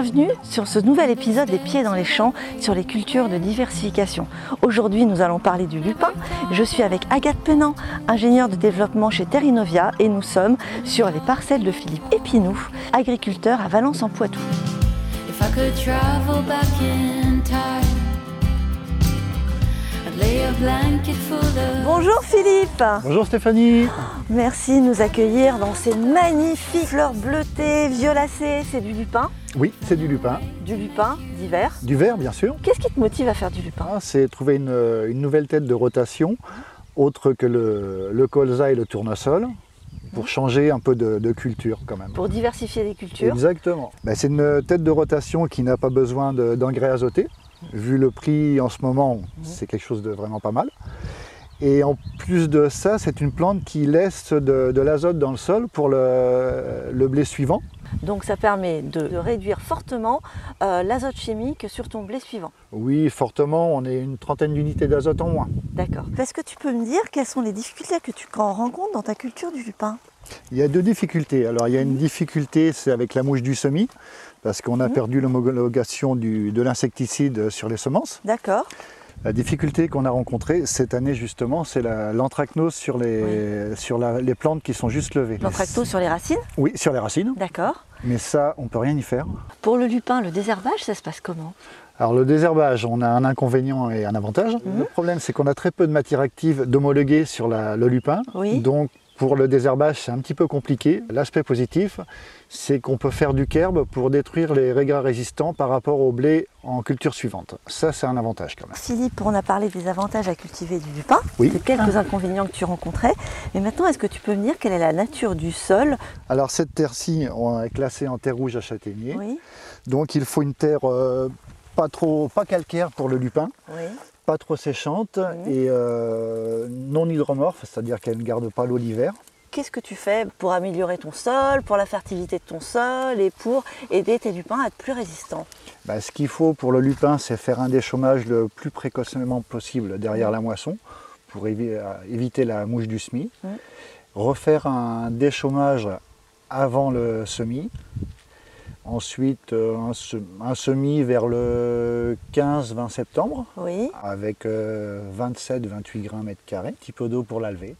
Bienvenue sur ce nouvel épisode des Pieds dans les champs sur les cultures de diversification. Aujourd'hui, nous allons parler du lupin. Je suis avec Agathe Penant, ingénieure de développement chez Terrinovia et nous sommes sur les parcelles de Philippe Épinou, agriculteur à Valence en Poitou. Bonjour Philippe Bonjour Stéphanie Merci de nous accueillir dans ces magnifiques fleurs bleutées, violacées. C'est du lupin, Oui, c'est du lupin, du lupin d'hiver. du verre bien sûr. Qu'est-ce qui te motive à faire du lupin? Ah, C'est trouver une, une nouvelle tête de rotation autre que le, le colza et le tournesol pour changer un peu de, de culture quand même. Pour diversifier les cultures. Exactement. Ben, c'est une tête de rotation qui n'a pas besoin de- d'engrais azotés. Vu le prix en ce moment, c'est quelque chose de vraiment pas mal. Et en plus de ça, c'est une plante qui laisse de, de l'azote dans le sol pour le, le blé suivant. Donc ça permet de, de réduire fortement euh, l'azote chimique sur ton blé suivant. Oui, fortement, on est une trentaine d'unités d'azote en moins. D'accord. Est-ce que tu peux me dire quelles sont les difficultés que tu rencontres dans ta culture du lupin Il y a deux difficultés. Alors il y a une difficulté, c'est avec la mouche du semis, parce qu'on a perdu l'homologation de l'insecticide sur les semences. D'accord. La difficulté qu'on a rencontrée cette année justement, c'est la- l'anthracnose sur, les, sur la- les plantes qui sont juste levées. L'anthractose sur les racines Oui, sur les racines, D'accord. mais ça, on peut rien y faire. Pour le lupin, le désherbage, ça se passe comment? Alors le désherbage, on a un inconvénient et un avantage. Mhm. Le problème, c'est qu'on a très peu de matière active d'homologuer sur la- le lupin. Oui. Donc pour le désherbage, c'est un petit peu compliqué. L'aspect positif, c'est qu'on peut faire du kerbe pour détruire les régras résistants par rapport au blé en culture suivante. Ça, c'est un avantage quand même. Philippe, on a parlé des avantages à cultiver du lupin, Oui. de quelques inconvénients que tu rencontrais. Mais maintenant, est-ce que tu peux me dire quelle est la nature du sol? Alors cette terre-ci, on est classée en terre rouge à châtaignier. Oui. Donc il faut une terre euh, pas trop, pas calcaire pour le lupin, Oui. Pas trop séchante et euh, non hydromorphe, c'est-à-dire qu'elle ne garde pas l'eau l'hiver. Qu'est-ce que tu fais pour améliorer ton sol, pour la fertilité de ton sol et pour aider tes lupins à être plus résistants? Bah, ce qu'il faut pour le lupin, c'est faire un déchômage le plus précocement possible derrière la moisson pour euh, éviter la mouche du semis. Mhm. Refaire un déchômage avant le semis. Ensuite, euh, un, un semis vers le 15-20 septembre Oui. avec 27-28 grammes mètre carré, un petit peu d'eau pour la lever.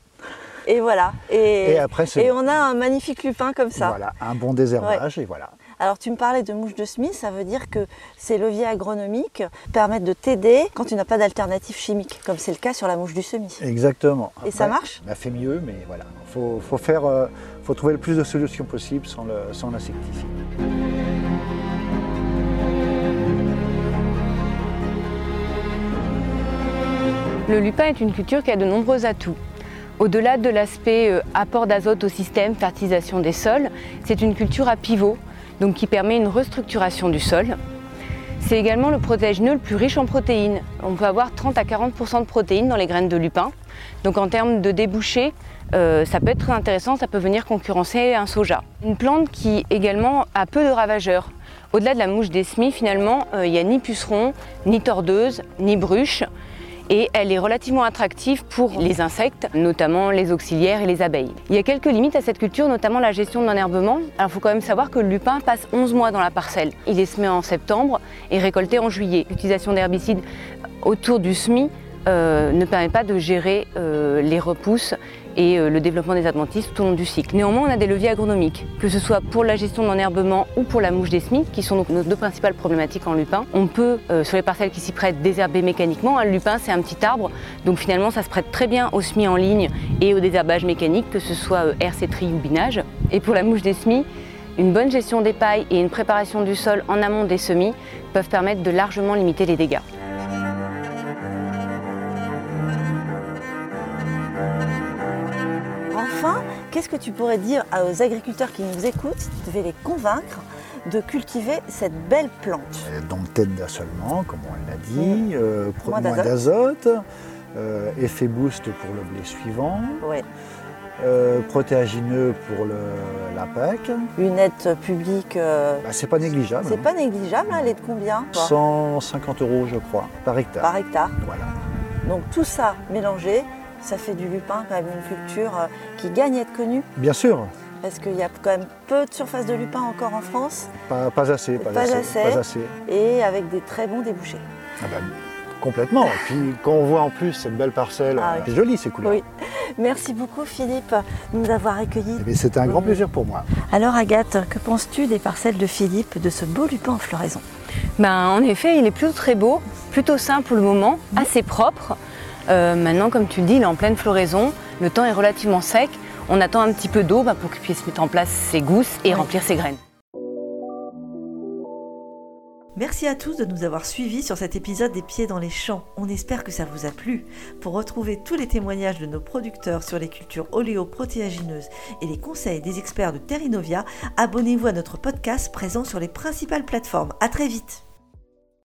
Et voilà. Et, Et après, et on a un magnifique lupin comme ça. Voilà, un bon désherbage et voilà. Alors tu me parlais de mouche de semis, ça veut dire que ces leviers agronomiques permettent de t'aider quand tu n'as pas d'alternative chimique, comme c'est le cas sur la mouche du semis. Exactement. Et ça marche? bah, fait mieux, mais voilà. Faut, faut faire, euh, faut trouver le plus de solutions possibles sans le- sans l'insecticide. Le lupin est une culture qui a de nombreux atouts. Au-delà de l'aspect euh, apport d'azote au système, fertilisation des sols, c'est une culture à pivot, donc qui permet une restructuration du sol. C'est également le protège-nœud le plus riche en protéines. On peut avoir 30 à 40% de protéines dans les graines de lupin. Donc en termes de débouchés, euh, ça peut être très intéressant, ça peut venir concurrencer un soja. Une plante qui également a peu de ravageurs. Au-delà de la mouche des semis, finalement, euh, il n'y a ni puceron, ni tordeuse, ni bruche et elle est relativement attractive pour les insectes, notamment les auxiliaires et les abeilles. Il y a quelques limites à cette culture, notamment la gestion de l'enherbement. Alors il faut quand même savoir que le lupin passe 11 mois dans la parcelle. Il est semé en septembre et récolté en juillet. L'utilisation d'herbicides autour du semis euh, ne permet pas de gérer euh, les repousses et euh, le développement des adventices tout au long du cycle. Néanmoins, on a des leviers agronomiques, que ce soit pour la gestion de l'enherbement ou pour la mouche des semis, qui sont donc nos deux principales problématiques en lupin. On peut, euh, sur les parcelles qui s'y prêtent, désherber mécaniquement. Un lupin, c'est un petit arbre, donc finalement, ça se prête très bien au semis en ligne et au désherbage mécanique, que ce soit euh, tri ou binage. Et pour la mouche des semis, une bonne gestion des pailles et une préparation du sol en amont des semis peuvent permettre de largement limiter les dégâts. Qu'est-ce que tu pourrais dire aux agriculteurs qui nous écoutent si tu devais les convaincre de cultiver cette belle plante? Euh, Donc tête d'assolement, comme on l'a dit, euh, pro- Moins d'azote. euh, effet boost pour le blé suivant, Ouais. euh, protéagineux pour le, la PAC. Une aide publique, euh, Bah, c'est pas négligeable. c'est hein. pas négligeable, hein, elle est de combien toi? 150 euros, je crois, par hectare. par hectare Voilà. Donc tout ça mélangé, ça fait du lupin quand même une culture euh, qui gagne à être connue. Bien sûr, Parce qu'il y a quand même peu de surface de lupin encore en France Pas, pas assez, pas, Pas assez, assez. pas assez. et avec des très bons débouchés. Ah bah, complètement. Et puis quand on voit en plus cette belle parcelle, Ah oui. c'est joli ces couleurs. Oui. Merci beaucoup Philippe de nous avoir accueillis. Eh C'était un grand plaisir pour moi. Alors Agathe, que penses-tu des parcelles de Philippe, de ce beau lupin en floraison? Ben, en effet, il est plutôt très beau, plutôt simple pour le moment, assez propre. Euh, maintenant, comme tu le dis, il est en pleine floraison, le temps est relativement sec. On attend un petit peu d'eau bah, pour qu'il puisse mettre en place ses gousses et Oui. remplir ses graines. Merci à tous de nous avoir suivis sur cet épisode des Pieds dans les champs. On espère que ça vous a plu. Pour retrouver tous les témoignages de nos producteurs sur les cultures oléoprotéagineuses et les conseils des experts de Terrinovia, abonnez-vous à notre podcast présent sur les principales plateformes. À très vite.